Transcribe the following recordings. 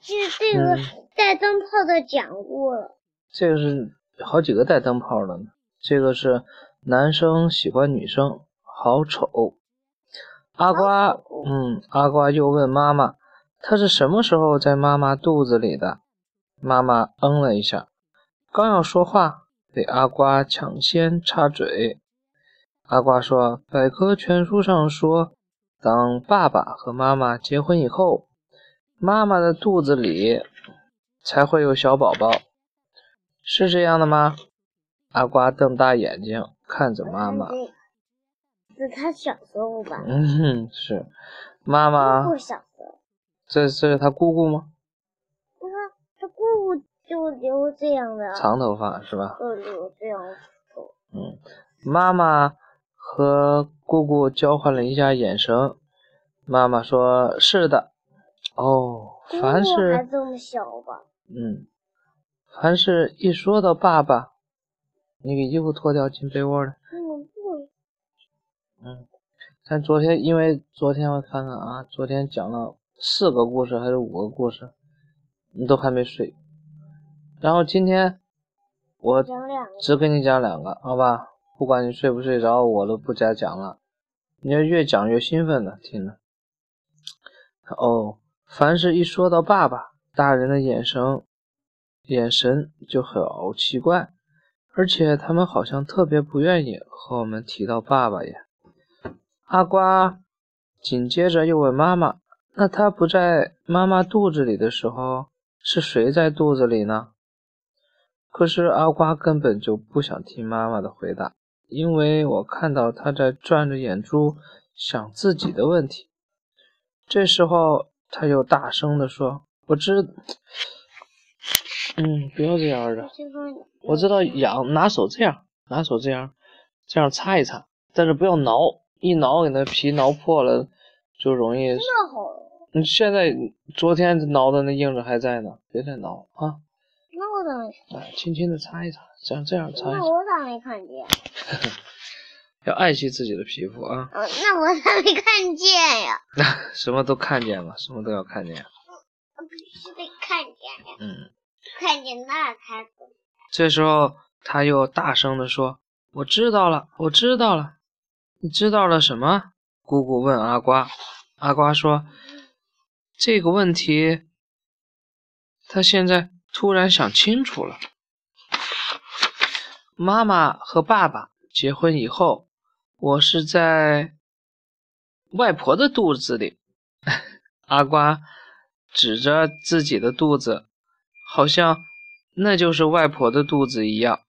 就是这个带灯泡的讲过了。这个是好几个带灯泡的呢。这个是男生喜欢女生，好丑。阿瓜，嗯，阿瓜又问妈妈，他是什么时候在妈妈肚子里的？妈妈嗯了一下，刚要说话，被阿瓜抢先插嘴。阿瓜说：“百科全书上说，当爸爸和妈妈结婚以后，妈妈的肚子里才会有小宝宝，是这样的吗？”阿瓜瞪大眼睛看着妈妈。是他小时候吧？嗯，是妈妈。姑姑小时候。这这是他姑姑吗？你看，他姑姑就留这样的长头发是吧？就留这样头。嗯，妈妈。和姑姑交换了一下眼神，妈妈说：“是的，哦，凡是还这么小吧？嗯，凡是一说到爸爸，你给衣服脱掉进被窝了。嗯不。嗯，但昨天因为昨天我看看啊，昨天讲了四个故事还是五个故事，你都还没睡，然后今天我只给你讲两个，好吧？”不管你睡不睡着，我都不加讲了。你要越讲越兴奋的，听着。哦，凡是一说到爸爸，大人的眼神眼神就好奇怪，而且他们好像特别不愿意和我们提到爸爸耶。阿瓜紧接着又问妈妈：“那他不在妈妈肚子里的时候，是谁在肚子里呢？”可是阿瓜根本就不想听妈妈的回答。因为我看到他在转着眼珠想自己的问题，这时候他又大声地说：“我知，嗯，不要这样的，我知道痒，拿手这样，拿手这样，这样擦一擦，但是不要挠，一挠给那皮挠破了，就容易。那好，你现在昨天挠的那印子还在呢，别再挠啊。那我咋没？哎，轻轻的擦一擦。”这样这样擦。那我咋没看见？要爱惜自己的皮肤啊。哦，那我咋没看见呀？那什么都看见了，什么都要看见。我必须得看见呀。嗯。看见那才。这时候他又大声的说：“我知道了，我知道了。你知道了什么？”姑姑问阿瓜。阿瓜说：“这个问题，他现在突然想清楚了。”妈妈和爸爸结婚以后，我是在外婆的肚子里。阿瓜指着自己的肚子，好像那就是外婆的肚子一样。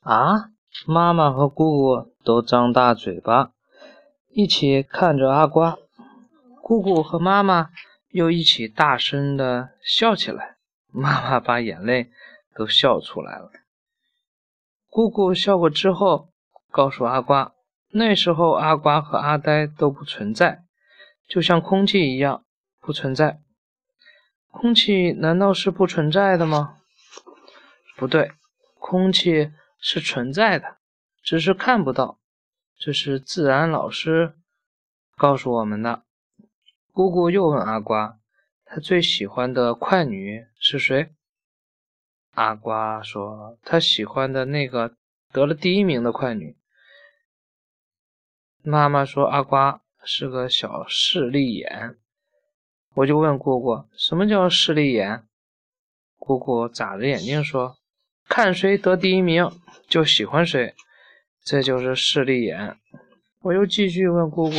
啊！妈妈和姑姑都张大嘴巴，一起看着阿瓜。姑姑和妈妈又一起大声的笑起来。妈妈把眼泪。都笑出来了。姑姑笑过之后，告诉阿瓜，那时候阿瓜和阿呆都不存在，就像空气一样不存在。空气难道是不存在的吗？不对，空气是存在的，只是看不到。这是自然老师告诉我们的。姑姑又问阿瓜，他最喜欢的快女是谁？阿瓜说：“他喜欢的那个得了第一名的快女。”妈妈说：“阿瓜是个小势利眼。”我就问姑姑：“什么叫势利眼？”姑姑眨着眼睛说：“看谁得第一名就喜欢谁，这就是势利眼。”我又继续问姑姑：“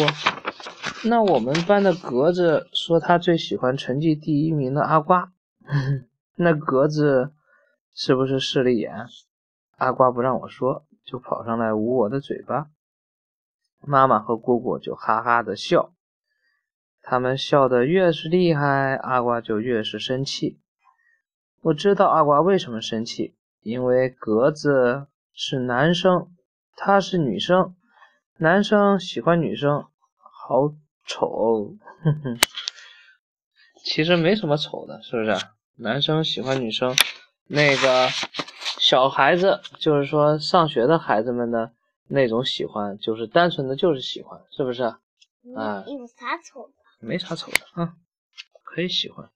那我们班的格子说他最喜欢成绩第一名的阿瓜，那格子？”是不是势利眼？阿瓜不让我说，就跑上来捂我的嘴巴。妈妈和姑姑就哈哈的笑，他们笑得越是厉害，阿瓜就越是生气。我知道阿瓜为什么生气，因为格子是男生，她是女生，男生喜欢女生，好丑。哼哼，其实没什么丑的，是不是？男生喜欢女生。那个小孩子，就是说上学的孩子们的那种喜欢，就是单纯的就是喜欢，是不是？啊，有啥丑的？没啥丑的啊，可以。可以喜欢。